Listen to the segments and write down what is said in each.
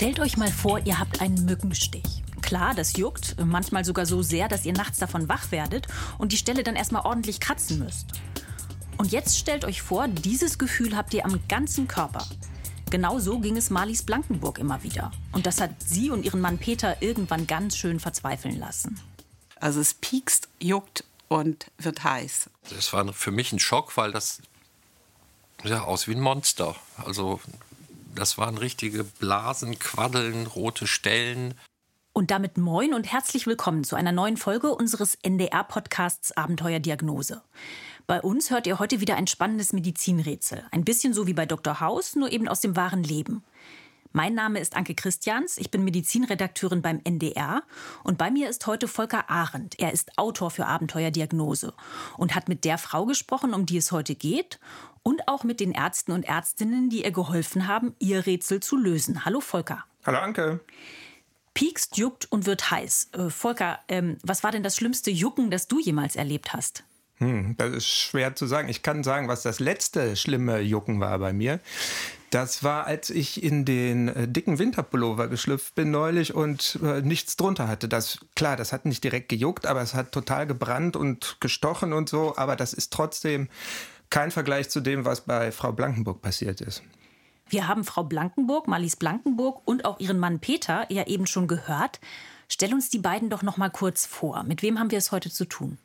Stellt euch mal vor, ihr habt einen Mückenstich. Klar, das juckt, manchmal sogar so sehr, dass ihr nachts davon wach werdet und die Stelle dann erstmal ordentlich kratzen müsst. Und jetzt stellt euch vor, dieses Gefühl habt ihr am ganzen Körper. Genau so ging es Marlies Blankenburg immer wieder. Und das hat sie und ihren Mann Peter irgendwann ganz schön verzweifeln lassen. Also es piekst, juckt und wird heiß. Das war für mich ein Schock, weil das ja aus wie ein Monster. Also das waren richtige Blasen, Quaddeln, rote Stellen. Und damit moin und herzlich willkommen zu einer neuen Folge unseres NDR-Podcasts Abenteuerdiagnose. Bei uns hört ihr heute wieder ein spannendes Medizinrätsel. Ein bisschen so wie bei Dr. House, nur eben aus dem wahren Leben. Mein Name ist Anke Christians, ich bin Medizinredakteurin beim NDR und bei mir ist heute Volker Arendt. Er ist Autor für Abenteuerdiagnose und hat mit der Frau gesprochen, um die es heute geht und auch mit den Ärzten und Ärztinnen, die ihr geholfen haben, ihr Rätsel zu lösen. Hallo Volker. Hallo Anke. Piekst, juckt und wird heiß. Äh, Volker, ähm, was war denn das schlimmste Jucken, das du jemals erlebt hast? Hm, das ist schwer zu sagen. Ich kann sagen, was das letzte schlimme Jucken war bei mir. Das war, als ich in den äh, dicken Winterpullover geschlüpft bin neulich und äh, nichts drunter hatte. Das klar, das hat nicht direkt gejuckt, aber es hat total gebrannt und gestochen und so. Aber das ist trotzdem kein Vergleich zu dem, was bei Frau Blankenburg passiert ist. Wir haben Frau Blankenburg, Marlies Blankenburg und auch ihren Mann Peter ja eben schon gehört. Stell uns die beiden doch noch mal kurz vor. Mit wem haben wir es heute zu tun?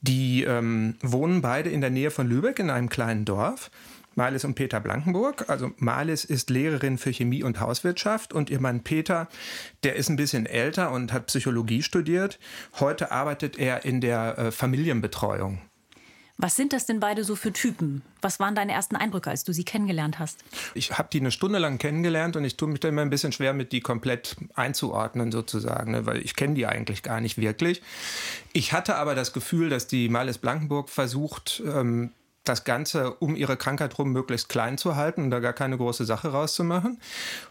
Die ähm, wohnen beide in der Nähe von Lübeck in einem kleinen Dorf. Marlis und Peter Blankenburg. Also Marlis ist Lehrerin für Chemie und Hauswirtschaft und ihr Mann Peter, der ist ein bisschen älter und hat Psychologie studiert. Heute arbeitet er in der äh, Familienbetreuung. Was sind das denn beide so für Typen? Was waren deine ersten Eindrücke, als du sie kennengelernt hast? Ich habe die eine Stunde lang kennengelernt und ich tue mich da immer ein bisschen schwer mit, die komplett einzuordnen sozusagen, ne? weil ich kenne die eigentlich gar nicht wirklich. Ich hatte aber das Gefühl, dass die Males Blankenburg versucht, ähm, das Ganze um ihre Krankheit rum möglichst klein zu halten und da gar keine große Sache rauszumachen.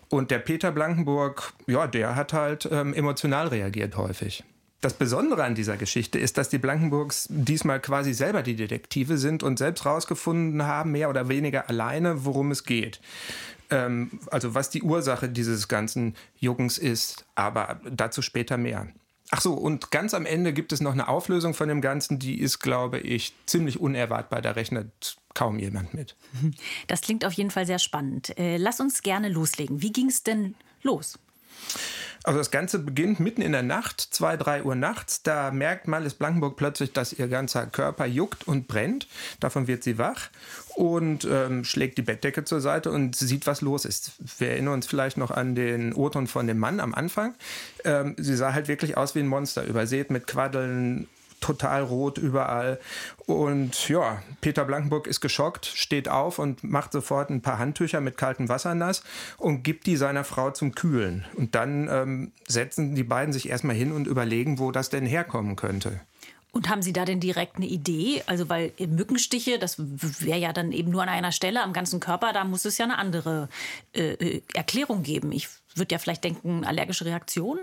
Und der Peter Blankenburg, ja, der hat halt ähm, emotional reagiert häufig. Das Besondere an dieser Geschichte ist, dass die Blankenburgs diesmal quasi selber die Detektive sind und selbst rausgefunden haben, mehr oder weniger alleine, worum es geht. Ähm, also was die Ursache dieses ganzen Juckens ist, aber dazu später mehr. Ach so, und ganz am Ende gibt es noch eine Auflösung von dem Ganzen, die ist, glaube ich, ziemlich unerwartbar. Da rechnet kaum jemand mit. Das klingt auf jeden Fall sehr spannend. Äh, lass uns gerne loslegen. Wie ging es denn los? Also das Ganze beginnt mitten in der Nacht, zwei, drei Uhr nachts. Da merkt Malis Blankenburg plötzlich, dass ihr ganzer Körper juckt und brennt. Davon wird sie wach und ähm, schlägt die Bettdecke zur Seite und sieht, was los ist. Wir erinnern uns vielleicht noch an den O-Ton von dem Mann am Anfang. Ähm, sie sah halt wirklich aus wie ein Monster, übersät mit Quaddeln, total rot überall. Und ja, Peter Blankenburg ist geschockt, steht auf und macht sofort ein paar Handtücher mit kaltem Wasser nass und gibt die seiner Frau zum Kühlen. Und dann ähm, setzen die beiden sich erstmal hin und überlegen, wo das denn herkommen könnte. Und haben Sie da denn direkt eine Idee? Also, weil Mückenstiche, das wäre ja dann eben nur an einer Stelle am ganzen Körper, da muss es ja eine andere äh, äh Erklärung geben. Ich würde ja vielleicht denken, allergische Reaktion?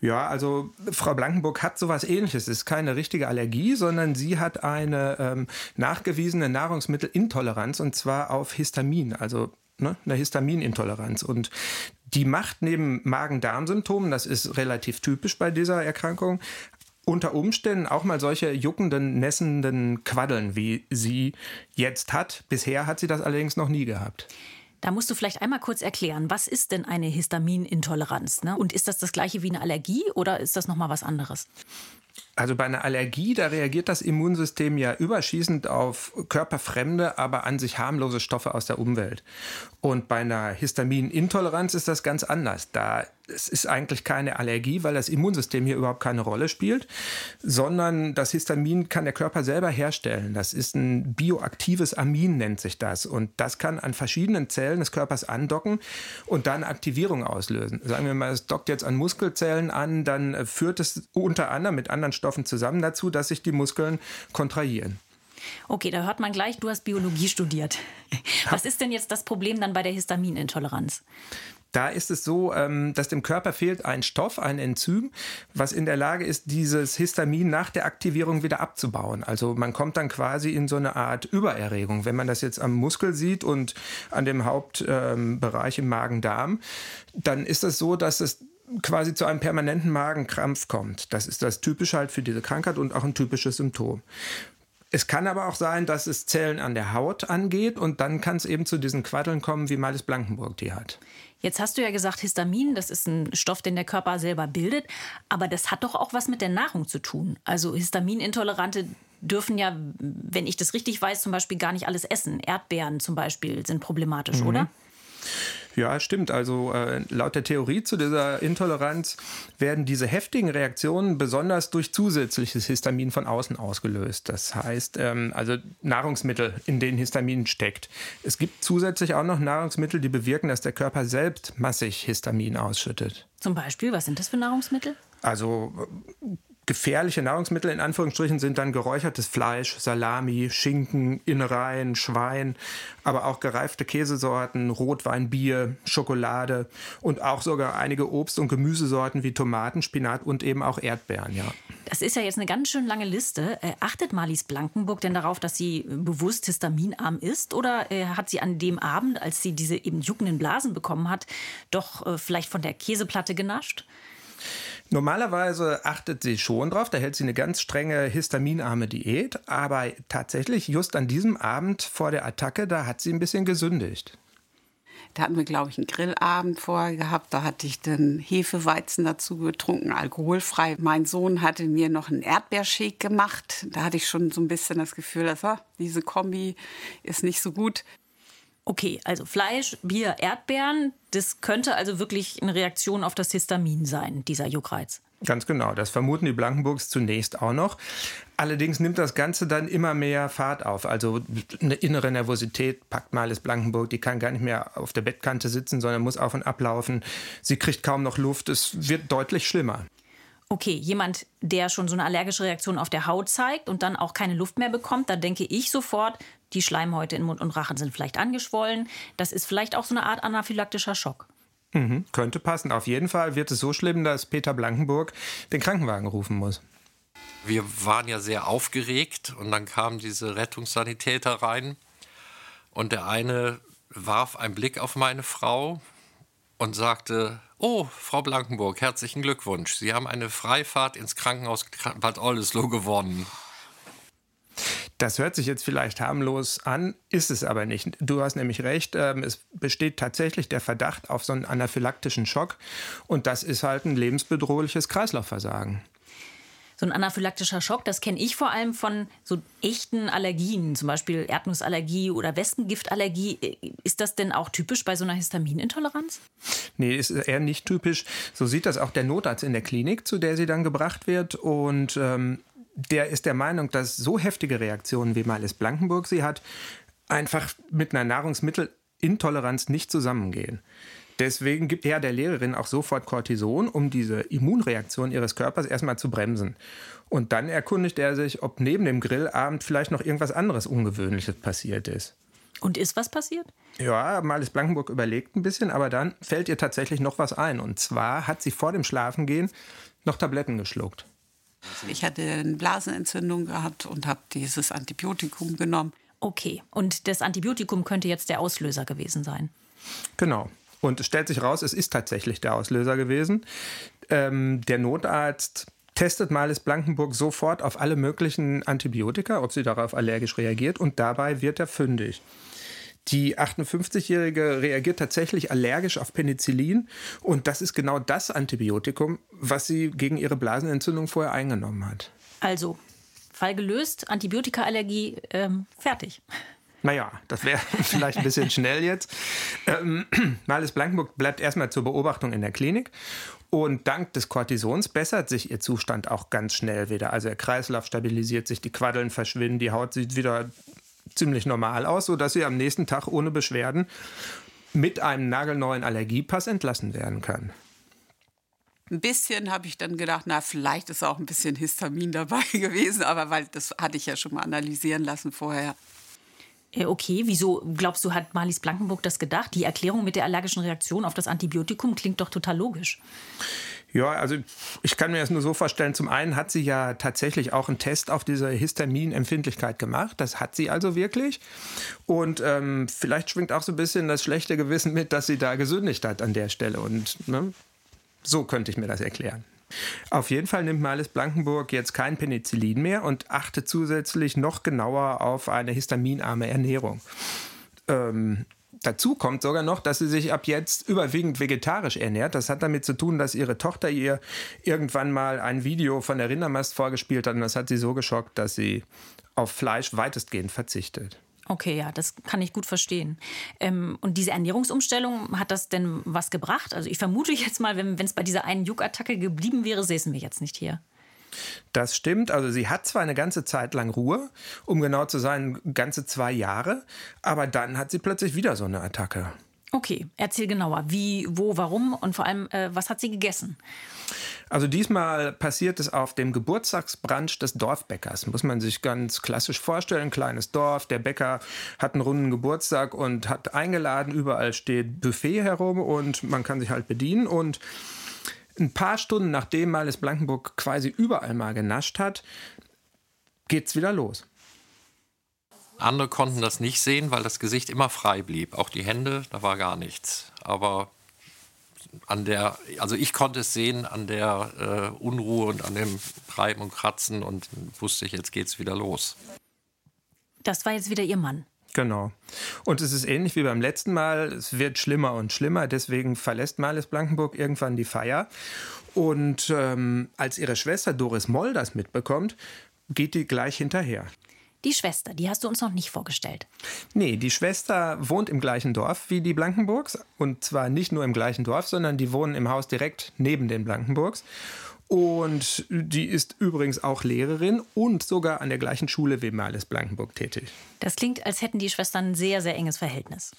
Ja, also Frau Blankenburg hat sowas ähnliches. Es ist keine richtige Allergie, sondern sie hat eine ähm, nachgewiesene Nahrungsmittelintoleranz und zwar auf Histamin, also ne, eine Histaminintoleranz. Und die macht neben Magen-Darm-Symptomen, das ist relativ typisch bei dieser Erkrankung, unter Umständen auch mal solche juckenden, nässenden Quaddeln, wie sie jetzt hat. Bisher hat sie das allerdings noch nie gehabt. Da musst du vielleicht einmal kurz erklären, was ist denn eine Histaminintoleranz? Ne? Und ist das das gleiche wie eine Allergie oder ist das nochmal was anderes? Also bei einer Allergie, da reagiert das Immunsystem ja überschießend auf körperfremde, aber an sich harmlose Stoffe aus der Umwelt. Und bei einer Histaminintoleranz ist das ganz anders. Da es ist eigentlich keine Allergie, weil das Immunsystem hier überhaupt keine Rolle spielt, sondern das Histamin kann der Körper selber herstellen. Das ist ein bioaktives Amin, nennt sich das. Und das kann an verschiedenen Zellen des Körpers andocken und dann Aktivierung auslösen. Sagen wir mal, es dockt jetzt an Muskelzellen an, dann führt es unter anderem mit anderen Stoffen zusammen dazu, dass sich die Muskeln kontrahieren. Okay, da hört man gleich, du hast Biologie studiert. Was ist denn jetzt das Problem dann bei der Histaminintoleranz? Da ist es so, ähm, dass dem Körper fehlt ein Stoff, ein Enzym, was in der Lage ist, dieses Histamin nach der Aktivierung wieder abzubauen. Also man kommt dann quasi in so eine Art Übererregung. Wenn man das jetzt am Muskel sieht und an dem Hauptbereich ähm, im Magen-Darm, dann ist es so, dass es quasi zu einem permanenten Magenkrampf kommt. Das ist das Typische halt für diese Krankheit und auch ein typisches Symptom. Es kann aber auch sein, dass es Zellen an der Haut angeht und dann kann es eben zu diesen Quaddeln kommen, wie Meines Blankenburg die hat. Jetzt hast du ja gesagt, Histamin, das ist ein Stoff, den der Körper selber bildet, aber das hat doch auch was mit der Nahrung zu tun. Also Histaminintolerante dürfen ja, wenn ich das richtig weiß, zum Beispiel gar nicht alles essen. Erdbeeren zum Beispiel sind problematisch, mhm. oder? Ja, stimmt. Also äh, laut der Theorie zu dieser Intoleranz werden diese heftigen Reaktionen besonders durch zusätzliches Histamin von außen ausgelöst. Das heißt, ähm, also Nahrungsmittel, in denen Histamin steckt. Es gibt zusätzlich auch noch Nahrungsmittel, die bewirken, dass der Körper selbst massig Histamin ausschüttet. Zum Beispiel, was sind das für Nahrungsmittel? Also Gefährliche Nahrungsmittel in Anführungsstrichen sind dann geräuchertes Fleisch, Salami, Schinken, Innereien, Schwein, aber auch gereifte Käsesorten, Rotwein, Bier, Schokolade und auch sogar einige Obst- und Gemüsesorten wie Tomaten, Spinat und eben auch Erdbeeren, ja. Das ist ja jetzt eine ganz schön lange Liste. Äh, achtet Marlies Blankenburg denn darauf, dass sie bewusst histaminarm ist? Oder äh, hat sie an dem Abend, als sie diese eben juckenden Blasen bekommen hat, doch äh, vielleicht von der Käseplatte genascht? Normalerweise achtet sie schon drauf, da hält sie eine ganz strenge histaminarme Diät, aber tatsächlich just an diesem Abend vor der Attacke, da hat sie ein bisschen gesündigt. Da hatten wir, glaube ich, einen Grillabend vorher gehabt. Da hatte ich den Hefeweizen dazu getrunken, alkoholfrei. Mein Sohn hatte mir noch einen Erdbeershake gemacht. Da hatte ich schon so ein bisschen das Gefühl, dass oh, diese Kombi ist nicht so gut. Okay, also Fleisch, Bier, Erdbeeren, das könnte also wirklich eine Reaktion auf das Histamin sein, dieser Juckreiz. Ganz genau, das vermuten die Blankenburgs zunächst auch noch. Allerdings nimmt das Ganze dann immer mehr Fahrt auf. Also eine innere Nervosität packt Males Blankenburg, die kann gar nicht mehr auf der Bettkante sitzen, sondern muss auf und ablaufen. Sie kriegt kaum noch Luft, es wird deutlich schlimmer. Okay, jemand, der schon so eine allergische Reaktion auf der Haut zeigt und dann auch keine Luft mehr bekommt, da denke ich sofort, die Schleimhäute in Mund und Rachen sind vielleicht angeschwollen. Das ist vielleicht auch so eine Art anaphylaktischer Schock. Mhm, könnte passen. Auf jeden Fall wird es so schlimm, dass Peter Blankenburg den Krankenwagen rufen muss. Wir waren ja sehr aufgeregt und dann kamen diese Rettungssanitäter rein und der eine warf einen Blick auf meine Frau und sagte, oh, Frau Blankenburg, herzlichen Glückwunsch. Sie haben eine Freifahrt ins Krankenhaus Bad Oldesloe gewonnen. Das hört sich jetzt vielleicht harmlos an, ist es aber nicht. Du hast nämlich recht, ähm, es besteht tatsächlich der Verdacht auf so einen anaphylaktischen Schock und das ist halt ein lebensbedrohliches Kreislaufversagen. So ein anaphylaktischer Schock, das kenne ich vor allem von so echten Allergien, zum Beispiel Erdnussallergie oder Wespengiftallergie. Ist das denn auch typisch bei so einer Histaminintoleranz? Nee, ist eher nicht typisch. So sieht das auch der Notarzt in der Klinik, zu der sie dann gebracht wird. Und ähm, der ist der Meinung, dass so heftige Reaktionen, wie Miles Blankenburg sie hat, einfach mit einer Nahrungsmittelintoleranz nicht zusammengehen. Deswegen gibt er der Lehrerin auch sofort Cortison, um diese Immunreaktion ihres Körpers erstmal zu bremsen. Und dann erkundigt er sich, ob neben dem Grillabend vielleicht noch irgendwas anderes Ungewöhnliches passiert ist. Und ist was passiert? Ja, Marlies Blankenburg überlegt ein bisschen, aber dann fällt ihr tatsächlich noch was ein. Und zwar hat sie vor dem Schlafengehen noch Tabletten geschluckt. Ich hatte eine Blasenentzündung gehabt und habe dieses Antibiotikum genommen. Okay, und das Antibiotikum könnte jetzt der Auslöser gewesen sein. Genau. Und es stellt sich raus, es ist tatsächlich der Auslöser gewesen. Ähm, der Notarzt testet Malis Blankenburg sofort auf alle möglichen Antibiotika, ob sie darauf allergisch reagiert, und dabei wird er fündig. Die 58-Jährige reagiert tatsächlich allergisch auf Penicillin und das ist genau das Antibiotikum, was sie gegen ihre Blasenentzündung vorher eingenommen hat. Also, Fall gelöst, Antibiotikaallergie ähm, fertig. Naja, das wäre vielleicht ein bisschen schnell jetzt. Ähm, Marlies Blankenburg bleibt erstmal zur Beobachtung in der Klinik. Und dank des Cortisons bessert sich ihr Zustand auch ganz schnell wieder. Also der Kreislauf stabilisiert sich, die Quaddeln verschwinden, die Haut sieht wieder ziemlich normal aus, sodass sie am nächsten Tag ohne Beschwerden mit einem nagelneuen Allergiepass entlassen werden kann. Ein bisschen habe ich dann gedacht, na, vielleicht ist auch ein bisschen Histamin dabei gewesen, aber weil das hatte ich ja schon mal analysieren lassen vorher. Okay, wieso glaubst du, hat Marlies Blankenburg das gedacht? Die Erklärung mit der allergischen Reaktion auf das Antibiotikum klingt doch total logisch. Ja, also ich kann mir das nur so vorstellen. Zum einen hat sie ja tatsächlich auch einen Test auf diese Histaminempfindlichkeit gemacht. Das hat sie also wirklich. Und ähm, vielleicht schwingt auch so ein bisschen das schlechte Gewissen mit, dass sie da gesündigt hat an der Stelle. Und ne, so könnte ich mir das erklären. Auf jeden Fall nimmt Marlis Blankenburg jetzt kein Penicillin mehr und achtet zusätzlich noch genauer auf eine histaminarme Ernährung. Ähm, Dazu kommt sogar noch, dass sie sich ab jetzt überwiegend vegetarisch ernährt. Das hat damit zu tun, dass ihre Tochter ihr irgendwann mal ein Video von der Rindermast vorgespielt hat und das hat sie so geschockt, dass sie auf Fleisch weitestgehend verzichtet. Okay, ja, das kann ich gut verstehen. Ähm, und diese Ernährungsumstellung, hat das denn was gebracht? Also ich vermute jetzt mal, wenn es bei dieser einen Juckattacke geblieben wäre, säßen wir jetzt nicht hier. Das stimmt. Also sie hat zwar eine ganze Zeit lang Ruhe, um genau zu sein, ganze zwei Jahre, aber dann hat sie plötzlich wieder so eine Attacke. Okay, erzähl genauer. Wie, wo, warum und vor allem, äh, was hat sie gegessen? Also diesmal passiert es auf dem Geburtstagsbrunch des Dorfbäckers. Muss man sich ganz klassisch vorstellen. Kleines Dorf, der Bäcker hat einen runden Geburtstag und hat eingeladen. Überall steht Buffet herum und man kann sich halt bedienen. Und ein paar Stunden nachdem Marles Blankenburg quasi überall mal genascht hat, geht's wieder los. Andere konnten das nicht sehen, weil das Gesicht immer frei blieb. Auch die Hände, da war gar nichts. Aber an der, also ich konnte es sehen an der äh, Unruhe und an dem Reiben und Kratzen und wusste ich, jetzt geht's wieder los. Das war jetzt wieder Ihr Mann. Genau. Und es ist ähnlich wie beim letzten Mal. Es wird schlimmer und schlimmer. Deswegen verlässt Marles Blankenburg irgendwann die Feier. Und ähm, als ihre Schwester Doris Moll das mitbekommt, geht die gleich hinterher. Die Schwester, die hast du uns noch nicht vorgestellt. Nee, die Schwester wohnt im gleichen Dorf wie die Blankenburgs. Und zwar nicht nur im gleichen Dorf, sondern die wohnen im Haus direkt neben den Blankenburgs. Und die ist übrigens auch Lehrerin und sogar an der gleichen Schule wie Marles Blankenburg tätig. Das klingt, als hätten die Schwestern ein sehr, sehr enges Verhältnis.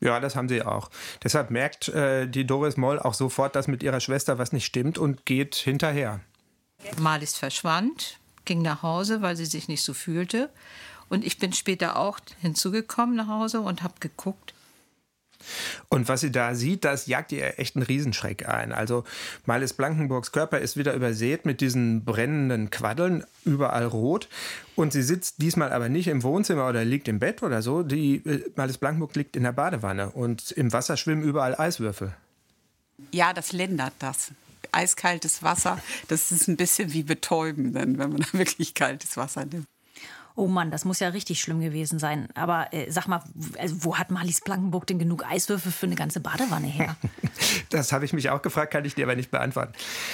Ja, das haben sie auch. Deshalb merkt äh, die Doris Moll auch sofort, dass mit ihrer Schwester was nicht stimmt und geht hinterher. Marlis verschwand, ging nach Hause, weil sie sich nicht so fühlte. Und ich bin später auch hinzugekommen nach Hause und habe geguckt, und was sie da sieht, das jagt ihr echt einen Riesenschreck ein. Also Marlies Blankenburgs Körper ist wieder übersät mit diesen brennenden Quaddeln, überall rot. Und sie sitzt diesmal aber nicht im Wohnzimmer oder liegt im Bett oder so. Die äh, Blankenburg liegt in der Badewanne und im Wasser schwimmen überall Eiswürfel. Ja, das lindert das eiskaltes Wasser, das ist ein bisschen wie betäuben, wenn man da wirklich kaltes Wasser nimmt. Oh Mann, das muss ja richtig schlimm gewesen sein. Aber äh, sag mal, also wo hat Marlies Blankenburg denn genug Eiswürfel für eine ganze Badewanne her? das habe ich mich auch gefragt, kann ich dir aber nicht beantworten.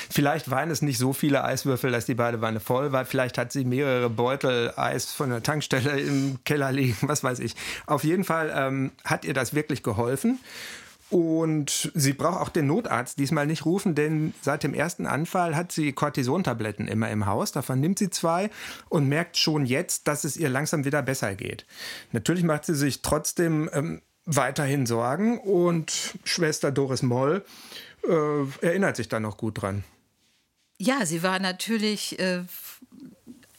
Vielleicht waren es nicht so viele Eiswürfel, dass die Badewanne voll war. Vielleicht hat sie mehrere Beutel Eis von der Tankstelle im Keller liegen, was weiß ich. Auf jeden Fall ähm, hat ihr das wirklich geholfen. Und sie braucht auch den Notarzt diesmal nicht rufen, denn seit dem ersten Anfall hat sie Cortisontabletten immer im Haus. Davon nimmt sie zwei und merkt schon jetzt, dass es ihr langsam wieder besser geht. Natürlich macht sie sich trotzdem ähm, weiterhin Sorgen und Schwester Doris Moll äh, erinnert sich da noch gut dran. Ja, sie war natürlich äh,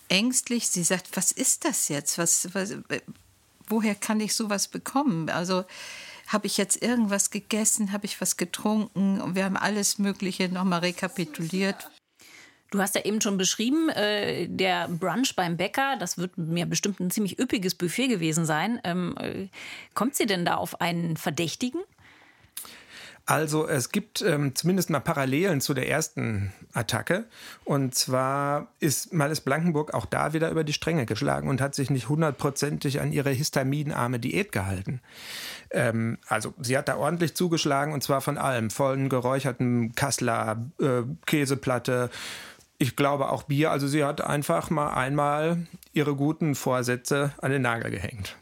ängstlich. Sie sagt, was ist das jetzt? Was, was, äh, woher kann ich sowas bekommen? Also habe ich jetzt irgendwas gegessen, habe ich was getrunken und wir haben alles Mögliche nochmal rekapituliert. Du hast ja eben schon beschrieben, äh, der Brunch beim Bäcker, das wird mir bestimmt ein ziemlich üppiges Buffet gewesen sein. Ähm, äh, kommt sie denn da auf einen Verdächtigen? Also es gibt ähm, zumindest mal Parallelen zu der ersten Attacke. Und zwar ist Malles Blankenburg auch da wieder über die Stränge geschlagen und hat sich nicht hundertprozentig an ihre histaminarme Diät gehalten. Ähm, also sie hat da ordentlich zugeschlagen und zwar von allem. Vollen geräucherten Kassler, äh, Käseplatte, ich glaube auch Bier. Also sie hat einfach mal einmal ihre guten Vorsätze an den Nagel gehängt.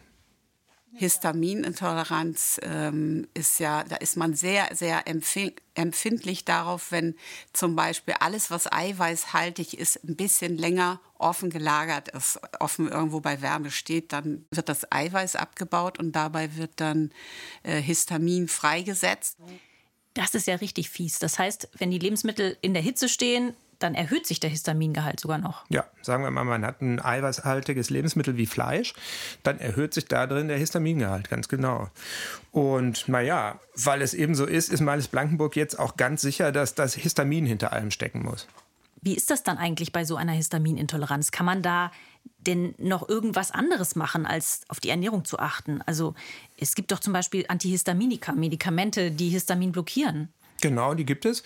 Histaminintoleranz ähm, ist ja, da ist man sehr, sehr empfindlich darauf, wenn zum Beispiel alles, was eiweißhaltig ist, ein bisschen länger offen gelagert ist, offen irgendwo bei Wärme steht, dann wird das Eiweiß abgebaut und dabei wird dann äh, Histamin freigesetzt. Das ist ja richtig fies. Das heißt, wenn die Lebensmittel in der Hitze stehen, dann erhöht sich der Histamingehalt sogar noch. Ja, sagen wir mal, man hat ein eiweißhaltiges Lebensmittel wie Fleisch, dann erhöht sich da drin der Histamingehalt, ganz genau. Und naja, weil es eben so ist, ist Meines Blankenburg jetzt auch ganz sicher, dass das Histamin hinter allem stecken muss. Wie ist das dann eigentlich bei so einer Histaminintoleranz? Kann man da denn noch irgendwas anderes machen, als auf die Ernährung zu achten? Also es gibt doch zum Beispiel Antihistaminika, Medikamente, die Histamin blockieren. Genau, die gibt es.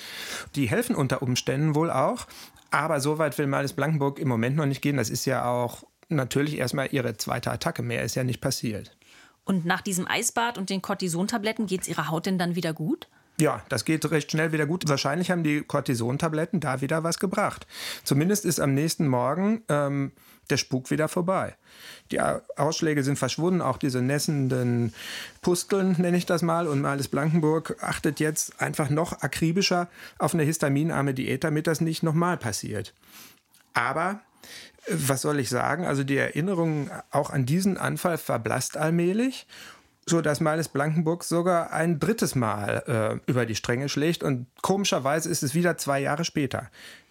Die helfen unter Umständen wohl auch. Aber so weit will Malis Blankenburg im Moment noch nicht gehen. Das ist ja auch natürlich erstmal ihre zweite Attacke. Mehr ist ja nicht passiert. Und nach diesem Eisbad und den Cortisontabletten geht es ihrer Haut denn dann wieder gut? Ja, das geht recht schnell wieder gut. Wahrscheinlich haben die Cortisontabletten da wieder was gebracht. Zumindest ist am nächsten Morgen ähm, der Spuk wieder vorbei. Die Ausschläge sind verschwunden, auch diese nässenden Pusteln, nenne ich das mal. Und Malis Blankenburg achtet jetzt einfach noch akribischer auf eine histaminarme Diät, damit das nicht nochmal passiert. Aber äh, was soll ich sagen? Also die Erinnerung auch an diesen Anfall verblasst allmählich so dass Meines Blankenburg sogar ein drittes Mal äh, über die Stränge schlägt. Und komischerweise ist es wieder zwei Jahre später.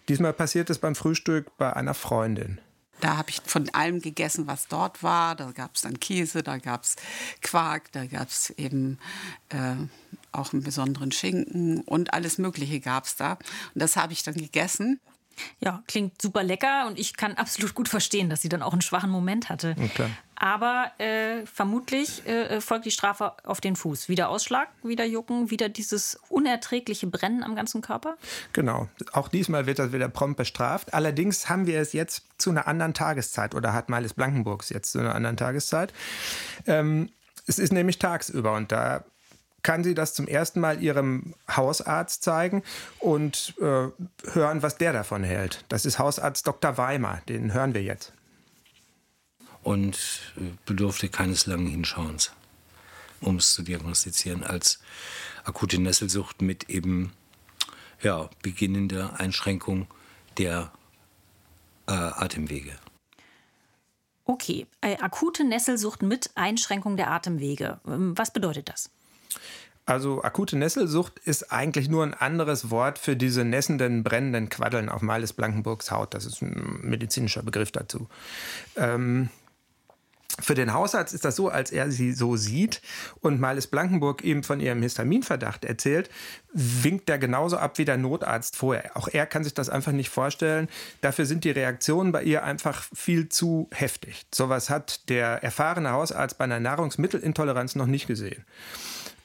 Diesmal passiert es beim Frühstück bei einer Freundin. Da habe ich von allem gegessen, was dort war. Da gab es dann Käse, da gab es Quark, da gab es eben äh, auch einen besonderen Schinken und alles Mögliche gab es da. Und das habe ich dann gegessen. Ja, klingt super lecker und ich kann absolut gut verstehen, dass sie dann auch einen schwachen Moment hatte. Okay. Aber äh, vermutlich äh, folgt die Strafe auf den Fuß. Wieder Ausschlag, wieder Jucken, wieder dieses unerträgliche Brennen am ganzen Körper? Genau. Auch diesmal wird das wieder prompt bestraft. Allerdings haben wir es jetzt zu einer anderen Tageszeit oder hat Meines Blankenburgs jetzt zu einer anderen Tageszeit. Ähm, es ist nämlich tagsüber und da kann sie das zum ersten Mal ihrem Hausarzt zeigen und äh, hören, was der davon hält. Das ist Hausarzt Dr. Weimer, den hören wir jetzt. Und äh, bedurfte keines langen Hinschauens, um es zu diagnostizieren, als akute Nesselsucht mit eben ja, beginnender Einschränkung der äh, Atemwege. Okay, äh, akute Nesselsucht mit Einschränkung der Atemwege. Ähm, was bedeutet das? Also akute Nesselsucht ist eigentlich nur ein anderes Wort für diese nässenden, brennenden Quaddeln auf Miles Blankenburgs Haut. Das ist ein medizinischer Begriff dazu. Ähm, für den Hausarzt ist das so, als er sie so sieht und Miles Blankenburg eben von ihrem Histaminverdacht erzählt, winkt er genauso ab wie der Notarzt vorher. Auch er kann sich das einfach nicht vorstellen. Dafür sind die Reaktionen bei ihr einfach viel zu heftig. Sowas hat der erfahrene Hausarzt bei einer Nahrungsmittelintoleranz noch nicht gesehen.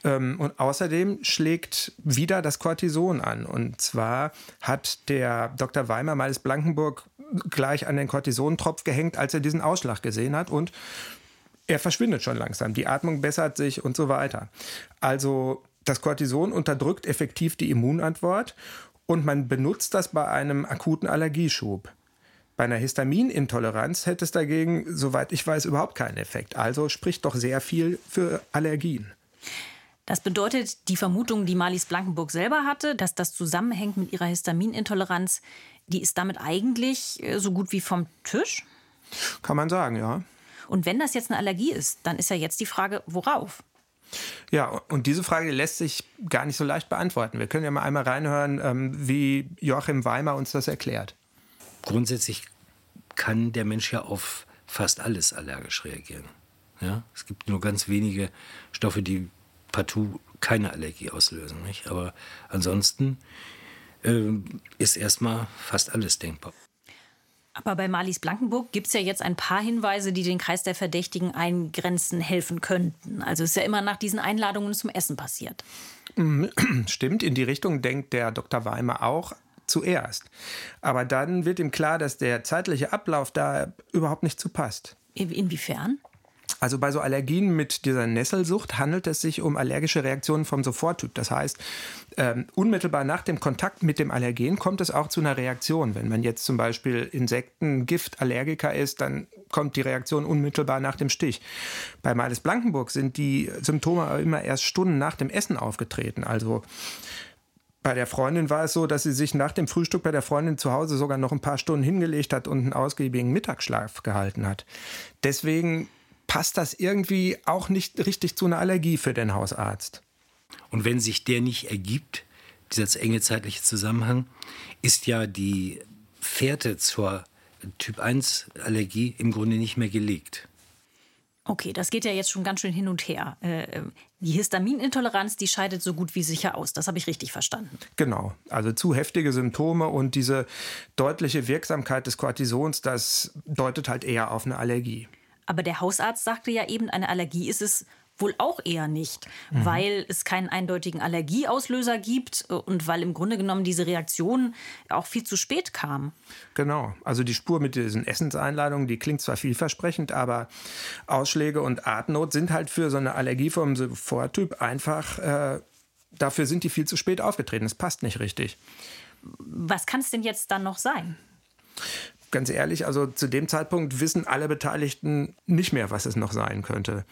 Ähm, und außerdem schlägt wieder das Cortison an. Und zwar hat der Dr. Weimer Meines Blankenburg gleich an den Cortisontropf gehängt, als er diesen Ausschlag gesehen hat. Und er verschwindet schon langsam. Die Atmung bessert sich und so weiter. Also das Cortison unterdrückt effektiv die Immunantwort und man benutzt das bei einem akuten Allergieschub. Bei einer Histaminintoleranz hätte es dagegen, soweit ich weiß, überhaupt keinen Effekt. Also spricht doch sehr viel für Allergien. Das bedeutet, die Vermutung, die Marlies Blankenburg selber hatte, dass das zusammenhängt mit ihrer Histaminintoleranz, die ist damit eigentlich äh, so gut wie vom Tisch? Kann man sagen, ja. Und wenn das jetzt eine Allergie ist, dann ist ja jetzt die Frage, worauf? Ja, und diese Frage lässt sich gar nicht so leicht beantworten. Wir können ja mal einmal reinhören, ähm, wie Joachim Weimer uns das erklärt. Grundsätzlich kann der Mensch ja auf fast alles allergisch reagieren. Ja? Es gibt nur ganz wenige Stoffe, die partout keine Allergie auslösen. Nicht? Aber ansonsten äh, ist erstmal fast alles denkbar. Aber bei Marlies Blankenburg gibt es ja jetzt ein paar Hinweise, die den Kreis der Verdächtigen eingrenzen helfen könnten. Also es ist ja immer nach diesen Einladungen zum Essen passiert. Stimmt, in die Richtung denkt der Dr. Weimer auch zuerst. Aber dann wird ihm klar, dass der zeitliche Ablauf da überhaupt nicht zu passt. Inwiefern? Also bei so Allergien mit dieser Nesselsucht handelt es sich um allergische Reaktionen vom Soforttyp. Das heißt, ähm, unmittelbar nach dem Kontakt mit dem Allergen kommt es auch zu einer Reaktion. Wenn man jetzt zum Beispiel Insektengift-Allergiker ist, dann kommt die Reaktion unmittelbar nach dem Stich. Bei Miles Blankenburg sind die Symptome immer erst Stunden nach dem Essen aufgetreten. Also bei der Freundin war es so, dass sie sich nach dem Frühstück bei der Freundin zu Hause sogar noch ein paar Stunden hingelegt hat und einen ausgiebigen Mittagsschlaf gehalten hat. Deswegen passt das irgendwie auch nicht richtig zu einer Allergie für den Hausarzt. Und wenn sich der nicht ergibt, dieser enge zeitliche Zusammenhang, ist ja die Fährte zur Typ-1-Allergie im Grunde nicht mehr gelegt. Okay, das geht ja jetzt schon ganz schön hin und her. Äh, die Histaminintoleranz, die scheidet so gut wie sicher aus. Das habe ich richtig verstanden. Genau. Also zu heftige Symptome und diese deutliche Wirksamkeit des Cortisons, das deutet halt eher auf eine Allergie. Aber der Hausarzt sagte ja eben, eine Allergie ist es wohl auch eher nicht, mhm. weil es keinen eindeutigen Allergieauslöser gibt äh, und weil im Grunde genommen diese Reaktion auch viel zu spät kam. Genau, also die Spur mit diesen Essenseinladungen, die klingt zwar vielversprechend, aber Ausschläge und Atemnot sind halt für so eine Allergie vom Vortyp einfach, äh, dafür sind die viel zu spät aufgetreten. Es passt nicht richtig. Was kann es denn jetzt dann noch sein? Ganz ehrlich, also zu dem Zeitpunkt wissen alle Beteiligten nicht mehr, was es noch sein könnte.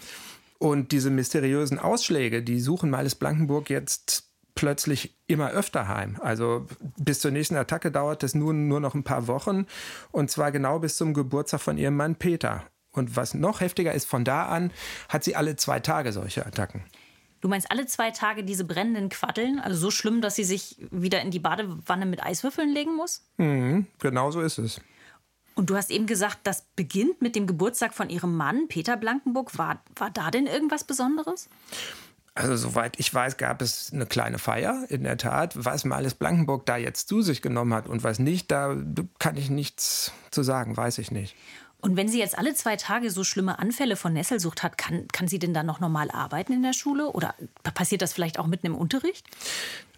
Und diese mysteriösen Ausschläge, die suchen Miles Blankenburg jetzt plötzlich immer öfter heim. Also bis zur nächsten Attacke dauert es nun nur noch ein paar Wochen und zwar genau bis zum Geburtstag von ihrem Mann Peter. Und was noch heftiger ist, von da an hat sie alle zwei Tage solche Attacken. Du meinst alle zwei Tage diese brennenden Quaddeln? Also so schlimm, dass sie sich wieder in die Badewanne mit Eiswürfeln legen muss? Mhm, genau so ist es. Und du hast eben gesagt, das beginnt mit dem Geburtstag von ihrem Mann, Peter Blankenburg. War, war da denn irgendwas Besonderes? Also soweit ich weiß, gab es eine kleine Feier, in der Tat. Was Males Blankenburg da jetzt zu sich genommen hat und was nicht, da kann ich nichts zu sagen, weiß ich nicht. Und wenn sie jetzt alle zwei Tage so schlimme Anfälle von Nesselsucht hat, kann, kann sie denn dann noch normal arbeiten in der Schule? Oder passiert das vielleicht auch mitten im Unterricht?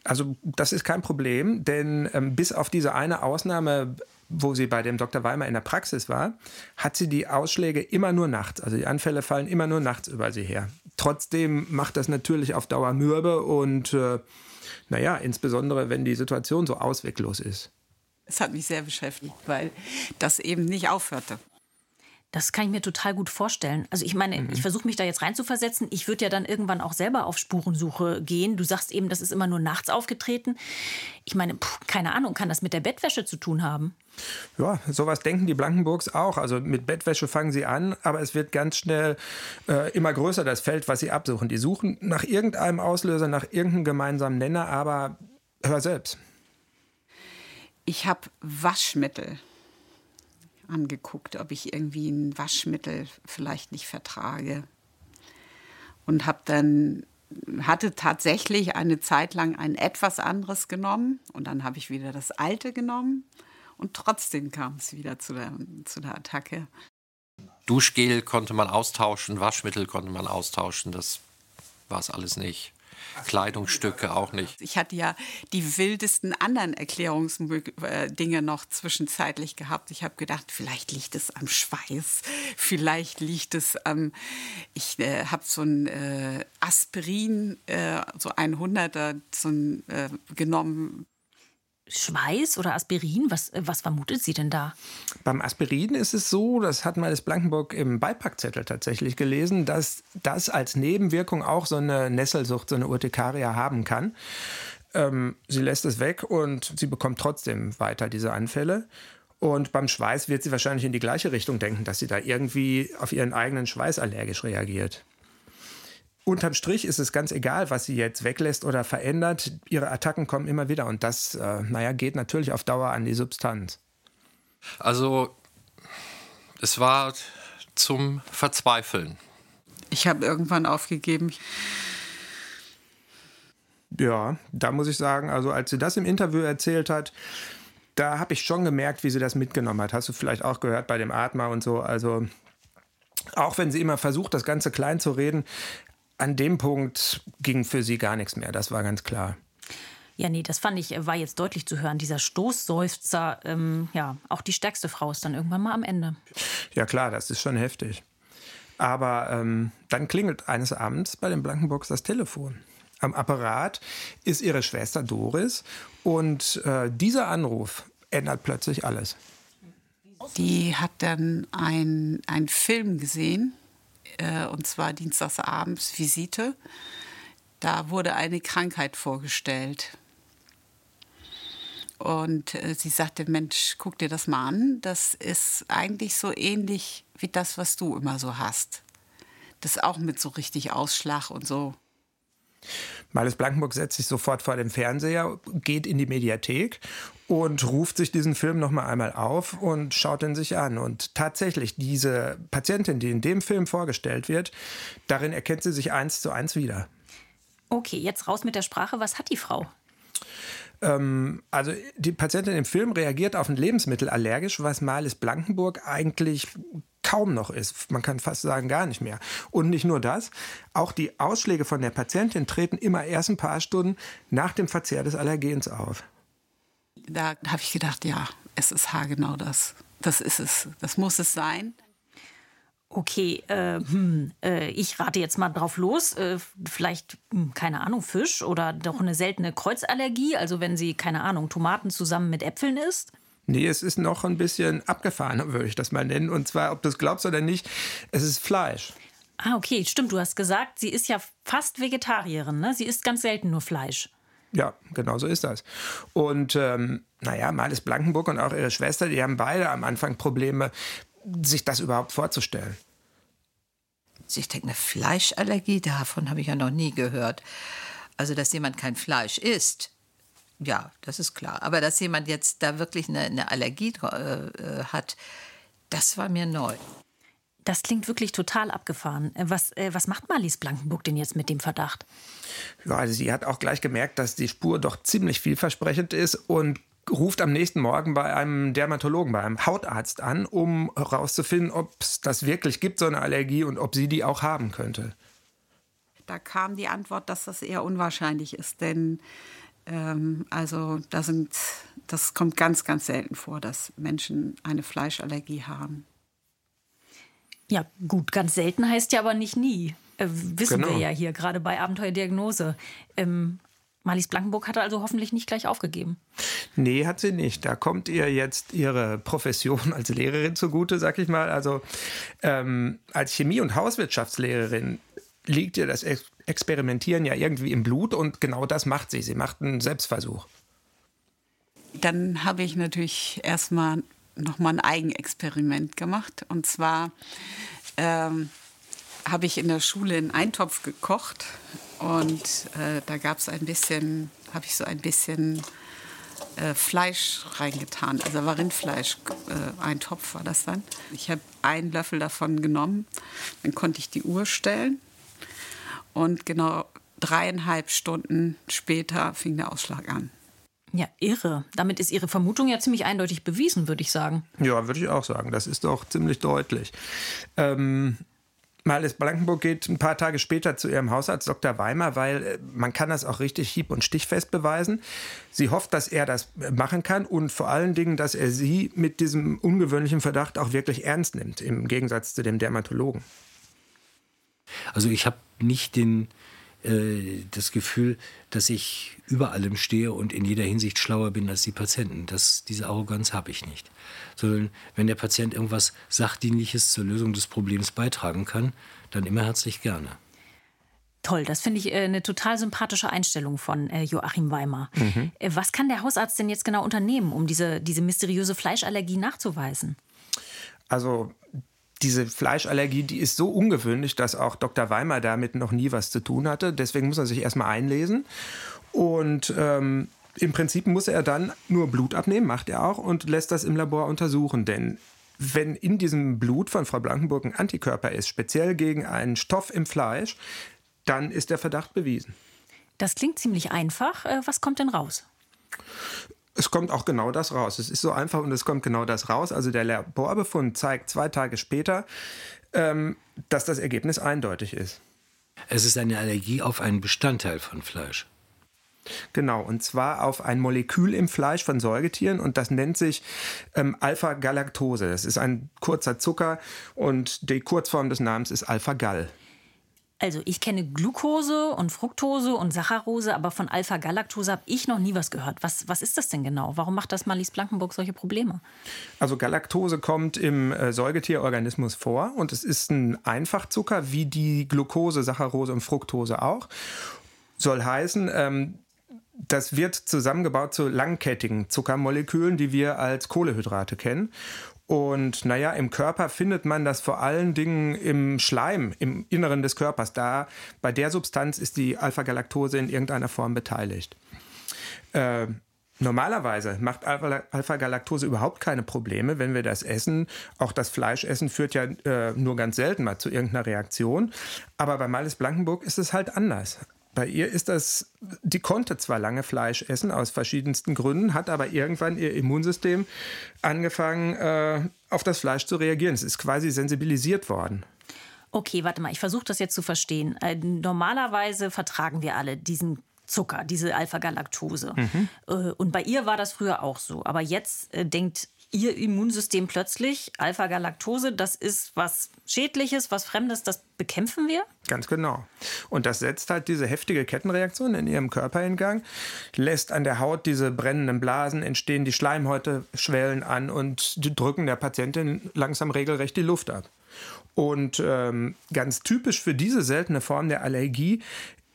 Also das ist kein Problem, denn ähm, bis auf diese eine Ausnahme wo sie bei dem Dr. Weimer in der Praxis war, hat sie die Ausschläge immer nur nachts. Also die Anfälle fallen immer nur nachts über sie her. Trotzdem macht das natürlich auf Dauer mürbe und äh, naja, insbesondere wenn die Situation so ausweglos ist. Es hat mich sehr beschäftigt, weil das eben nicht aufhörte. Das kann ich mir total gut vorstellen. Also ich meine, mhm. ich versuche mich da jetzt reinzuversetzen. Ich würde ja dann irgendwann auch selber auf Spurensuche gehen. Du sagst eben, das ist immer nur nachts aufgetreten. Ich meine, pff, keine Ahnung, kann das mit der Bettwäsche zu tun haben? Ja, sowas denken die Blankenburgs auch. Also mit Bettwäsche fangen sie an, aber es wird ganz schnell äh, immer größer, das Feld, was sie absuchen. Die suchen nach irgendeinem Auslöser, nach irgendeinem gemeinsamen Nenner, aber hör selbst. Ich habe Waschmittel angeguckt, ob ich irgendwie ein Waschmittel vielleicht nicht vertrage. Und habe dann hatte tatsächlich eine Zeit lang ein etwas anderes genommen und dann habe ich wieder das alte genommen und trotzdem kam es wieder zu der, zu der Attacke. Duschgel konnte man austauschen, Waschmittel konnte man austauschen, das war es alles nicht. Kleidungsstücke auch nicht. Ich hatte ja die wildesten anderen Erklärungsdinge noch zwischenzeitlich gehabt. Ich habe gedacht, vielleicht liegt es am Schweiß, vielleicht liegt es am. Ich äh, habe so ein äh, Aspirin, äh, so ein Hunderter so ein, äh, genommen Schweiß oder Aspirin? Was, was vermutet sie denn da? Beim Aspirin ist es so, das hat Meines Blankenburg im Beipackzettel tatsächlich gelesen, dass das als Nebenwirkung auch so eine Nesselsucht, so eine Urtikaria haben kann. Ähm, sie lässt es weg und sie bekommt trotzdem weiter diese Anfälle. Und beim Schweiß wird sie wahrscheinlich in die gleiche Richtung denken, dass sie da irgendwie auf ihren eigenen Schweiß allergisch reagiert. Unterm Strich ist es ganz egal, was sie jetzt weglässt oder verändert. Ihre Attacken kommen immer wieder und das, äh, naja, geht natürlich auf Dauer an die Substanz. Also, es war zum Verzweifeln. Ich habe irgendwann aufgegeben. Ja, da muss ich sagen, also als sie das im Interview erzählt hat, da habe ich schon gemerkt, wie sie das mitgenommen hat. Hast du vielleicht auch gehört bei dem Atmer und so. Also auch wenn sie immer versucht, das Ganze klein zu reden, an dem Punkt ging für sie gar nichts mehr, das war ganz klar. Ja, nee, das fand ich, war jetzt deutlich zu hören. Dieser Stoßseufzer, ähm, ja, auch die stärkste Frau ist dann irgendwann mal am Ende. Ja, klar, das ist schon heftig. Aber ähm, dann klingelt eines Abends bei den Blankenburgs das Telefon. Am Apparat ist ihre Schwester Doris und äh, dieser Anruf ändert plötzlich alles. Die hat dann einen Film gesehen äh, und zwar dienstagsabends Visite. Da wurde eine Krankheit vorgestellt. Und äh, sie sagte, Mensch, guck dir das mal an. Das ist eigentlich so ähnlich wie das, was du immer so hast. Das auch mit so richtig Ausschlag und so. Marlis Blankenburg setzt sich sofort vor den Fernseher, geht in die Mediathek und ruft sich diesen Film noch mal einmal auf und schaut ihn sich an. Und tatsächlich, diese Patientin, die in dem Film vorgestellt wird, darin erkennt sie sich eins zu eins wieder. Okay, jetzt raus mit der Sprache. Was hat die Frau? Ähm, also die Patientin im Film reagiert auf ein Lebensmittel allergisch, was Marlis Blankenburg eigentlich kaum noch ist. Man kann fast sagen, gar nicht mehr. Und nicht nur das, auch die Ausschläge von der Patientin treten immer erst ein paar Stunden nach dem Verzehr des Allergens auf. Da habe ich gedacht, ja, es ist haargenau das. Das ist es. Das muss es sein. Okay, äh, hm, äh, ich rate jetzt mal drauf los. Äh, vielleicht, hm, keine Ahnung, Fisch oder doch eine seltene Kreuzallergie. Also wenn sie, keine Ahnung, Tomaten zusammen mit Äpfeln isst. Nee, es ist noch ein bisschen abgefahrener, würde ich das mal nennen. Und zwar, ob du es glaubst oder nicht, es ist Fleisch. Ah, okay, stimmt. Du hast gesagt, sie ist ja fast Vegetarierin. Ne? Sie isst ganz selten nur Fleisch. Ja, genau so ist das. Und ähm, naja, Marlis Blankenburg und auch ihre Schwester, die haben beide am Anfang Probleme, sich das überhaupt vorzustellen. Ich denke, eine Fleischallergie, davon habe ich ja noch nie gehört. Also, dass jemand kein Fleisch isst, ja, das ist klar. Aber dass jemand jetzt da wirklich eine, eine Allergie äh, äh, hat, das war mir neu. Das klingt wirklich total abgefahren. Äh, was, äh, was macht Marlies Blankenburg denn jetzt mit dem Verdacht? Ja, also sie hat auch gleich gemerkt, dass die Spur doch ziemlich vielversprechend ist und ruft am nächsten Morgen bei einem Dermatologen, bei einem Hautarzt an, um herauszufinden, ob es das wirklich gibt, so eine Allergie und ob sie die auch haben könnte. Da kam die Antwort, dass das eher unwahrscheinlich ist, denn ähm, also da sind, das kommt ganz, ganz selten vor, dass Menschen eine Fleischallergie haben. Ja, gut, ganz selten heißt ja aber nicht nie. Äh, wissen genau. wir ja hier, gerade bei Abenteuerdiagnose. Ähm, Marlies Blankenburg hatte also hoffentlich nicht gleich aufgegeben. Nee, hat sie nicht. Da kommt ihr jetzt ihre Profession als Lehrerin zugute, sag ich mal. Also ähm, als Chemie- und Hauswirtschaftslehrerin liegt ihr das Experimentieren ja irgendwie im Blut und genau das macht sie. Sie macht einen Selbstversuch. Dann habe ich natürlich erstmal nochmal ein Eigenexperiment gemacht. Und zwar ähm, habe ich in der Schule einen Eintopf gekocht und äh, da gab es ein bisschen, habe ich so ein bisschen äh, Fleisch reingetan. Also war Rindfleisch, äh, ein Topf war das dann. Ich habe einen Löffel davon genommen, dann konnte ich die Uhr stellen und genau dreieinhalb Stunden später fing der Ausschlag an. Ja, irre. Damit ist Ihre Vermutung ja ziemlich eindeutig bewiesen, würde ich sagen. Ja, würde ich auch sagen. Das ist doch ziemlich deutlich. Ähm, Marlies Blankenburg geht ein paar Tage später zu ihrem Hausarzt Dr. Weimer, weil äh, man kann das auch richtig hieb- und stichfest beweisen. Sie hofft, dass er das machen kann und vor allen Dingen, dass er sie mit diesem ungewöhnlichen Verdacht auch wirklich ernst nimmt, im Gegensatz zu dem Dermatologen. Also ich habe nicht den, äh, das Gefühl, dass ich über allem stehe und in jeder Hinsicht schlauer bin als die Patienten. Das, diese Arroganz habe ich nicht. Sondern wenn der Patient irgendwas Sachdienliches zur Lösung des Problems beitragen kann, dann immer herzlich gerne. Toll, das finde ich äh, eine total sympathische Einstellung von äh, Joachim Weimar. Mhm. Äh, was kann der Hausarzt denn jetzt genau unternehmen, um diese, diese mysteriöse Fleischallergie nachzuweisen? Also diese Fleischallergie, die ist so ungewöhnlich, dass auch Dr. Weimar damit noch nie was zu tun hatte. Deswegen muss er sich erstmal einlesen. Und ähm, im Prinzip muss er dann nur Blut abnehmen, macht er auch, und lässt das im Labor untersuchen. Denn wenn in diesem Blut von Frau Blankenburg ein Antikörper ist, speziell gegen einen Stoff im Fleisch, dann ist der Verdacht bewiesen. Das klingt ziemlich einfach. Äh, was kommt denn raus? Es kommt auch genau das raus. Es ist so einfach und es kommt genau das raus. Also der Laborbefund zeigt zwei Tage später, ähm, dass das Ergebnis eindeutig ist. Es ist eine Allergie auf einen Bestandteil von Fleisch. Genau, und zwar auf ein Molekül im Fleisch von Säugetieren und das nennt sich ähm, Alpha-Galaktose. Das ist ein kurzer Zucker und die Kurzform des Namens ist Alpha-Gal. Also ich kenne Glucose und Fructose und Saccharose, aber von Alpha-Galaktose habe ich noch nie was gehört. Was, was ist das denn genau? Warum macht das Marlies Blankenburg solche Probleme? Also Galaktose kommt im äh, Säugetierorganismus vor und es ist ein Einfachzucker wie die Glucose, Saccharose und Fructose auch. Soll heißen, ähm, das wird zusammengebaut zu langkettigen Zuckermolekülen, die wir als Kohlehydrate kennen. Und naja, im Körper findet man das vor allen Dingen im Schleim, im Inneren des Körpers. Da bei der Substanz ist die Alpha-Galaktose in irgendeiner Form beteiligt. Äh, Normalerweise macht Alpha-Galaktose überhaupt keine Probleme, wenn wir das essen. Auch das Fleischessen führt ja äh, nur ganz selten mal zu irgendeiner Reaktion. Aber bei Malis Blankenburg ist es halt anders. Bei ihr ist das, die konnte zwar lange Fleisch essen aus verschiedensten Gründen, hat aber irgendwann ihr Immunsystem angefangen, äh, auf das Fleisch zu reagieren. Es ist quasi sensibilisiert worden. Okay, warte mal, ich versuche das jetzt zu verstehen. Äh, normalerweise vertragen wir alle diesen Zucker, diese Alpha-Galaktose. Mhm. Äh, und bei ihr war das früher auch so. Aber jetzt äh, denkt ihr Immunsystem plötzlich, Alpha-Galaktose, das ist was Schädliches, was Fremdes, das bekämpfen wir? Ganz genau. Und das setzt halt diese heftige Kettenreaktion in ihrem Körper in Gang, lässt an der Haut diese brennenden Blasen entstehen, die Schleimhäute schwellen an und drücken der Patientin langsam regelrecht die Luft ab. Und ähm, ganz typisch für diese seltene Form der Allergie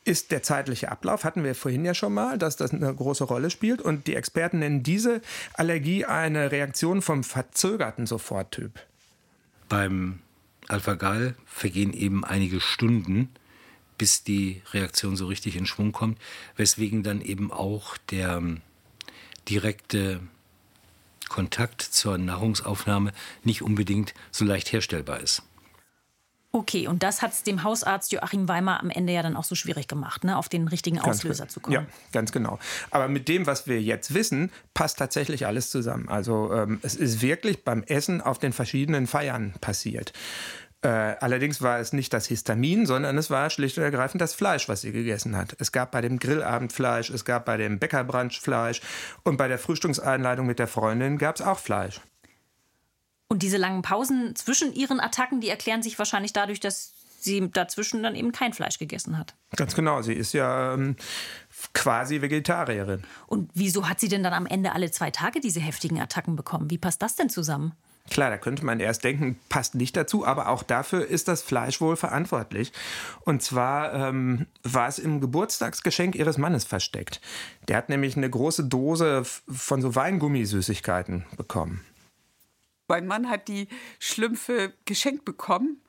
ist der zeitliche Ablauf, hatten wir vorhin ja schon mal, dass das eine große Rolle spielt. Und die Experten nennen diese Allergie eine Reaktion vom verzögerten Soforttyp. Beim Alpha-Gal vergehen eben einige Stunden, bis die Reaktion so richtig in Schwung kommt, weswegen dann eben auch der ähm, direkte Kontakt zur Nahrungsaufnahme nicht unbedingt so leicht herstellbar ist. Okay, und das hat es dem Hausarzt Joachim Weimer am Ende ja dann auch so schwierig gemacht, ne, auf den richtigen Auslöser zu kommen. Ja, ganz genau. Aber mit dem, was wir jetzt wissen, passt tatsächlich alles zusammen. Also ähm, es ist wirklich beim Essen auf den verschiedenen Feiern passiert. Äh, allerdings war es nicht das Histamin, sondern es war schlicht und ergreifend das Fleisch, was sie gegessen hat. Es gab bei dem Grillabendfleisch, es gab bei dem Bäckerbranch Fleisch und bei der Frühstückseinladung mit der Freundin gab es auch Fleisch. Und diese langen Pausen zwischen ihren Attacken, die erklären sich wahrscheinlich dadurch, dass sie dazwischen dann eben kein Fleisch gegessen hat. Ganz genau, sie ist ja ähm, quasi Vegetarierin. Und wieso hat sie denn dann am Ende alle zwei Tage diese heftigen Attacken bekommen? Wie passt das denn zusammen? Klar, da könnte man erst denken, passt nicht dazu, aber auch dafür ist das Fleisch wohl verantwortlich. Und zwar ähm, war es im Geburtstagsgeschenk ihres Mannes versteckt. Der hat nämlich eine große Dose von so Weingummisüßigkeiten bekommen. Mein Mann hat die Schlümpfe geschenkt bekommen.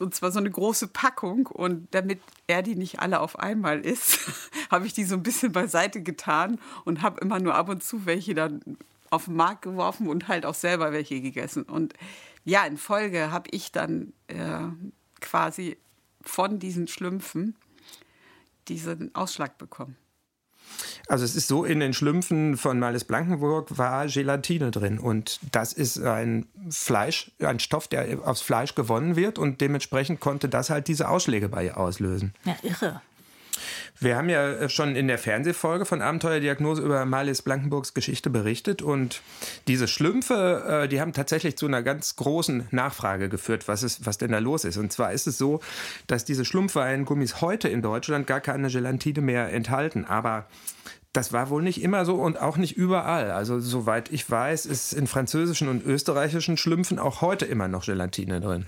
Und zwar so eine große Packung. Und damit er die nicht alle auf einmal isst, habe ich die so ein bisschen beiseite getan und habe immer nur ab und zu welche dann auf den Markt geworfen und halt auch selber welche gegessen. Und ja, in Folge habe ich dann äh, quasi von diesen Schlümpfen diesen Ausschlag bekommen. Also es ist so, in den Schlümpfen von Males Blankenburg war Gelatine drin und das ist ein Fleisch, ein Stoff, der aufs Fleisch gewonnen wird und dementsprechend konnte das halt diese Ausschläge bei ihr auslösen. Ja, irre. Wir haben ja schon in der Fernsehfolge von Abenteuerdiagnose über Marlies Blankenburgs Geschichte berichtet und diese Schlümpfe, äh, die haben tatsächlich zu einer ganz großen Nachfrage geführt, was, ist, was denn da los ist. Und zwar ist es so, dass diese Schlumpfweingummis heute in Deutschland gar keine Gelatine mehr enthalten, aber das war wohl nicht immer so und auch nicht überall. Also soweit ich weiß, ist in französischen und österreichischen Schlümpfen auch heute immer noch Gelatine drin.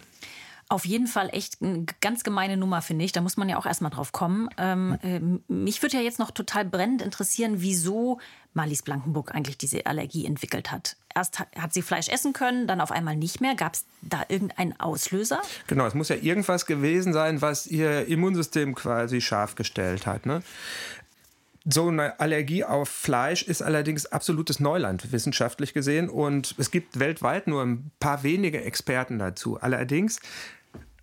Auf jeden Fall echt eine ganz gemeine Nummer, finde ich. Da muss man ja auch erstmal drauf kommen. Ähm, äh, mich würde ja jetzt noch total brennend interessieren, wieso Marlies Blankenburg eigentlich diese Allergie entwickelt hat. Erst hat sie Fleisch essen können, dann auf einmal nicht mehr. Gab es da irgendeinen Auslöser? Genau, es muss ja irgendwas gewesen sein, was ihr Immunsystem quasi scharf gestellt hat. Ne? So eine Allergie auf Fleisch ist allerdings absolutes Neuland, wissenschaftlich gesehen. Und es gibt weltweit nur ein paar wenige Experten dazu. Allerdings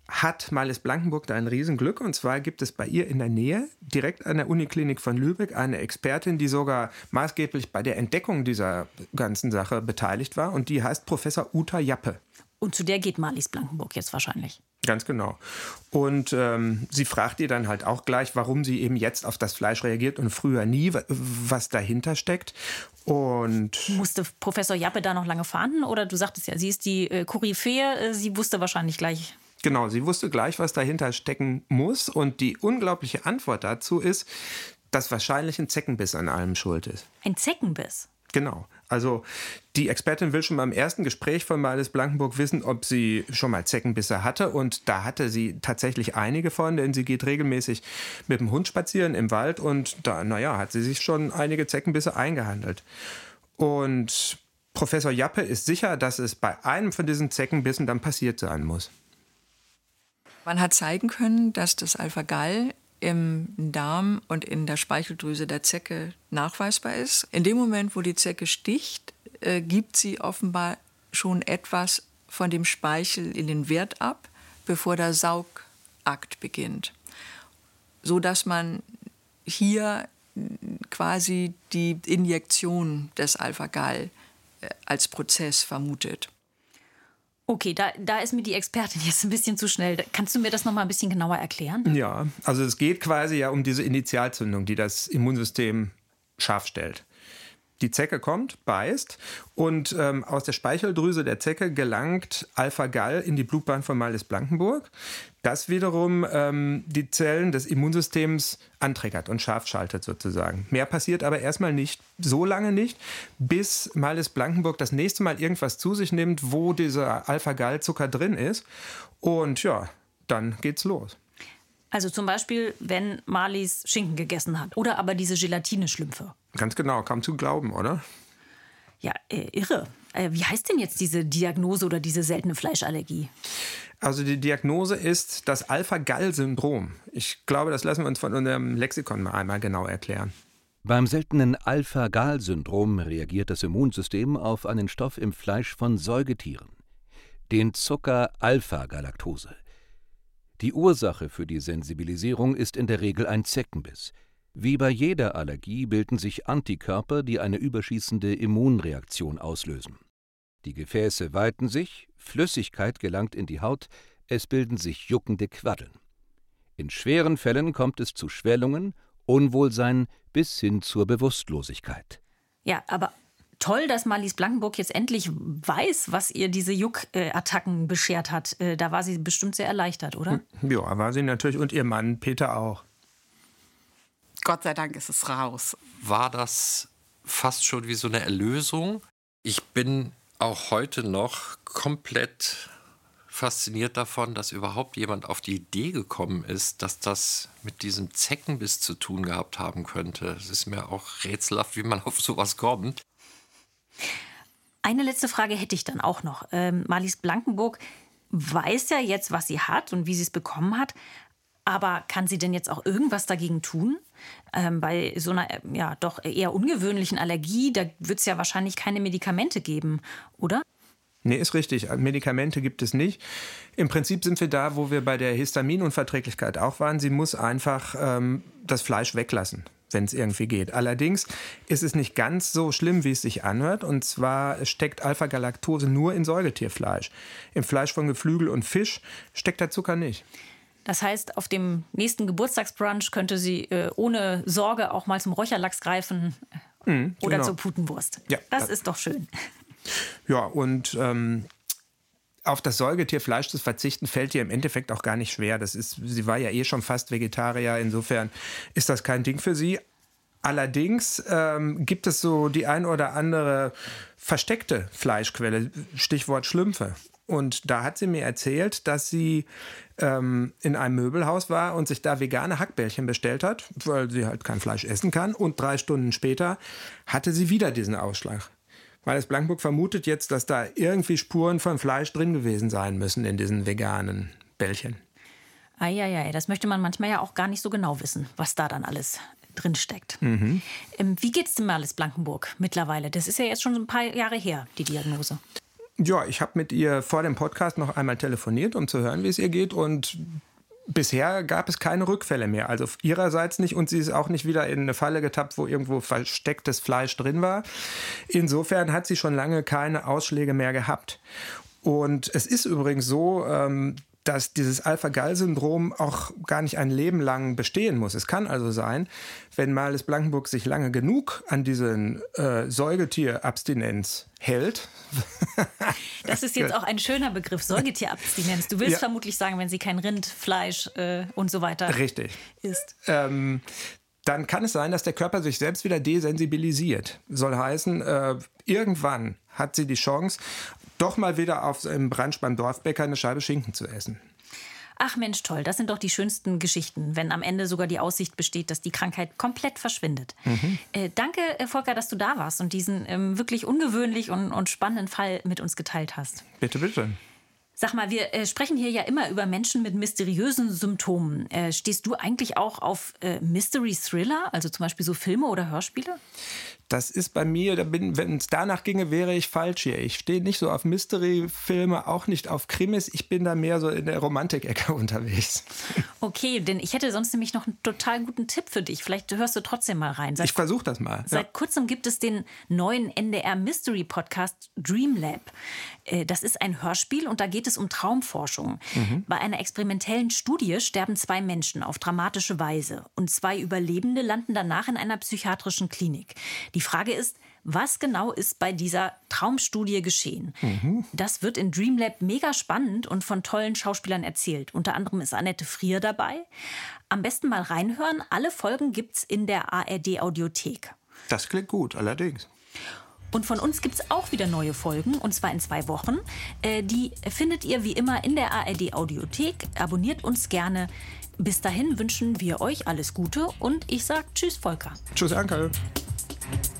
hat Malis Blankenburg da ein Riesenglück. Und zwar gibt es bei ihr in der Nähe, direkt an der Uniklinik von Lübeck, eine Expertin, die sogar maßgeblich bei der Entdeckung dieser ganzen Sache beteiligt war. Und die heißt Professor Uta Jappe. Und zu der geht Marlies Blankenburg jetzt wahrscheinlich. Ganz genau. Und ähm, sie fragt ihr dann halt auch gleich, warum sie eben jetzt auf das Fleisch reagiert und früher nie, was dahinter steckt. Und musste Professor Jappe da noch lange fahren? Oder du sagtest ja, sie ist die äh, Koryphäe, äh, sie wusste wahrscheinlich gleich. Genau, sie wusste gleich, was dahinter stecken muss. Und die unglaubliche Antwort dazu ist, dass wahrscheinlich ein Zeckenbiss an allem schuld ist. Ein Zeckenbiss? Genau. Also die Expertin will schon beim ersten Gespräch von Marlies Blankenburg wissen, ob sie schon mal Zeckenbisse hatte. Und da hatte sie tatsächlich einige von, denn sie geht regelmäßig mit dem Hund spazieren im Wald. Und da, naja, hat sie sich schon einige Zeckenbisse eingehandelt. Und Professor Jappe ist sicher, dass es bei einem von diesen Zeckenbissen dann passiert sein muss. Man hat zeigen können, dass das Alpha-Gal im Darm und in der Speicheldrüse der Zecke nachweisbar ist. In dem Moment, wo die Zecke sticht, äh, gibt sie offenbar schon etwas von dem Speichel in den Wirt ab, bevor der Saugakt beginnt. So dass man hier quasi die Injektion des Alpha-Gal äh, als Prozess vermutet. Okay, da, da ist mir die Expertin jetzt ein bisschen zu schnell. Kannst du mir das noch mal ein bisschen genauer erklären? Ja, also es geht quasi ja um diese Initialzündung, die das Immunsystem scharf stellt. Die Zecke kommt, beißt und ähm, aus der Speicheldrüse der Zecke gelangt Alpha-Gal in die Blutbahn von Malles Blankenburg, das wiederum ähm, die Zellen des Immunsystems anträgert und scharf schaltet sozusagen. Mehr passiert aber erstmal nicht, so lange nicht, bis Malles Blankenburg das nächste Mal irgendwas zu sich nimmt, wo dieser Alpha-Gal-Zucker drin ist. Und ja, dann geht's los. Also zum Beispiel, wenn Marlies Schinken gegessen hat oder aber diese Gelatine-Schlümpfe. Ganz genau, kaum zu glauben, oder? Ja, äh, irre. Äh, wie heißt denn jetzt diese Diagnose oder diese seltene Fleischallergie? Also die Diagnose ist das Alpha-Gal-Syndrom. Ich glaube, das lassen wir uns von unserem Lexikon mal einmal genau erklären. Beim seltenen Alpha-Gal-Syndrom reagiert das Immunsystem auf einen Stoff im Fleisch von Säugetieren, den Zucker Alpha-Galaktose. Die Ursache für die Sensibilisierung ist in der Regel ein Zeckenbiss. Wie bei jeder Allergie bilden sich Antikörper, die eine überschießende Immunreaktion auslösen. Die Gefäße weiten sich, Flüssigkeit gelangt in die Haut, es bilden sich juckende Quaddeln. In schweren Fällen kommt es zu Schwellungen, Unwohlsein bis hin zur Bewusstlosigkeit. Ja, aber toll, dass Marlies Blankenburg jetzt endlich weiß, was ihr diese Juckattacken beschert hat. Äh, da war sie bestimmt sehr erleichtert, oder? Ja, war sie natürlich und ihr Mann Peter auch. Gott sei Dank ist es raus. War das fast schon wie so eine Erlösung? Ich bin auch heute noch komplett fasziniert davon, dass überhaupt jemand auf die Idee gekommen ist, dass das mit diesem Zeckenbiss zu tun gehabt haben könnte. Es ist mir auch rätselhaft, wie man auf sowas kommt. Eine letzte Frage hätte ich dann auch noch. Ähm, Marlies Blankenburg weiß ja jetzt, was sie hat und wie sie es bekommen hat. Aber kann sie denn jetzt auch irgendwas dagegen tun? Ähm, bei so einer ja doch eher ungewöhnlichen Allergie, da wird es ja wahrscheinlich keine Medikamente geben, oder? Nee, ist richtig. Medikamente gibt es nicht. Im Prinzip sind wir da, wo wir bei der Histaminunverträglichkeit auch waren. Sie muss einfach ähm, das Fleisch weglassen wenn es irgendwie geht. Allerdings ist es nicht ganz so schlimm, wie es sich anhört. Und zwar steckt Alpha-Galaktose nur in Säugetierfleisch. Im Fleisch von Geflügel und Fisch steckt der Zucker nicht. Das heißt, auf dem nächsten Geburtstagsbrunch könnte sie äh, ohne Sorge auch mal zum Räucherlachs greifen mhm, oder genau. zur Putenwurst. Ja, das, das ist doch schön. Ja, und ähm, auf das Säugetierfleisch zu verzichten, fällt ihr im Endeffekt auch gar nicht schwer. Das ist, sie war ja eh schon fast Vegetarier, insofern ist das kein Ding für sie. Allerdings ähm, gibt es so die ein oder andere versteckte Fleischquelle, Stichwort Schlümpfe. Und da hat sie mir erzählt, dass sie ähm, in einem Möbelhaus war und sich da vegane Hackbällchen bestellt hat, weil sie halt kein Fleisch essen kann. Und drei Stunden später hatte sie wieder diesen Ausschlag. Weil Blankburg vermutet jetzt, dass da irgendwie Spuren von Fleisch drin gewesen sein müssen in diesen veganen Bällchen. Eieiei, das möchte man manchmal ja auch gar nicht so genau wissen, was da dann alles drin steckt. Mhm. Ähm, wie geht's dem Alice Blankenburg mittlerweile? Das ist ja jetzt schon ein paar Jahre her, die Diagnose. Ja, ich habe mit ihr vor dem Podcast noch einmal telefoniert, um zu hören, wie es ihr geht. Und bisher gab es keine Rückfälle mehr. Also ihrerseits nicht und sie ist auch nicht wieder in eine Falle getappt, wo irgendwo verstecktes Fleisch drin war. Insofern hat sie schon lange keine Ausschläge mehr gehabt. Und es ist übrigens so, ähm, dass dieses Alpha-Gal-Syndrom auch gar nicht ein Leben lang bestehen muss. Es kann also sein, wenn Marles Blankenburg sich lange genug an diesen äh, Säugetierabstinenz hält. das ist jetzt auch ein schöner Begriff, Säugetierabstinenz. Du willst ja. vermutlich sagen, wenn sie kein Rind, Fleisch äh, und so weiter Richtig. isst. Ähm, dann kann es sein, dass der Körper sich selbst wieder desensibilisiert. Soll heißen, äh, irgendwann hat sie die Chance, doch mal wieder auf im Brunch beim Dorfbäcker eine Scheibe Schinken zu essen. Ach Mensch, toll, das sind doch die schönsten Geschichten, wenn am Ende sogar die Aussicht besteht, dass die Krankheit komplett verschwindet. Mhm. Äh, danke, äh, Volker, dass du da warst und diesen ähm, wirklich ungewöhnlich und, und spannenden Fall mit uns geteilt hast. Bitte, bitte. Sag mal, wir äh, sprechen hier ja immer über Menschen mit mysteriösen Symptomen. Äh, stehst du eigentlich auch auf äh, Mystery Thriller, also zum Beispiel so Filme oder Hörspiele? Das ist bei mir, wenn es danach ginge, wäre ich falsch hier. Ich stehe nicht so auf Mystery-Filme, auch nicht auf Krimis. Ich bin da mehr so in der Romantik-Ecke unterwegs. Okay, denn ich hätte sonst nämlich noch einen total guten Tipp für dich. Vielleicht hörst du trotzdem mal rein. Seit, ich versuche das mal. Seit ja. kurzem gibt es den neuen NDR Mystery Podcast Dream Lab. Äh, das ist ein Hörspiel und da geht es um Traumforschung. Mhm. Bei einer experimentellen Studie sterben zwei Menschen auf dramatische Weise und zwei Überlebende landen danach in einer psychiatrischen Klinik. Die Frage ist, was genau ist bei dieser Traumstudie geschehen? Mhm. Das wird in Dreamlab mega spannend und von tollen Schauspielern erzählt. Unter anderem ist Annette Frier dabei. Am besten mal reinhören. Alle Folgen gibt's in der ARD Audiothek. Das klingt gut, allerdings. Und von uns gibt es auch wieder neue Folgen, und zwar in zwei Wochen. Äh, die findet ihr wie immer in der ARD Audiothek. Abonniert uns gerne. Bis dahin wünschen wir euch alles Gute und ich sage Tschüss, Volker. Tschüss, Anke. Thank you.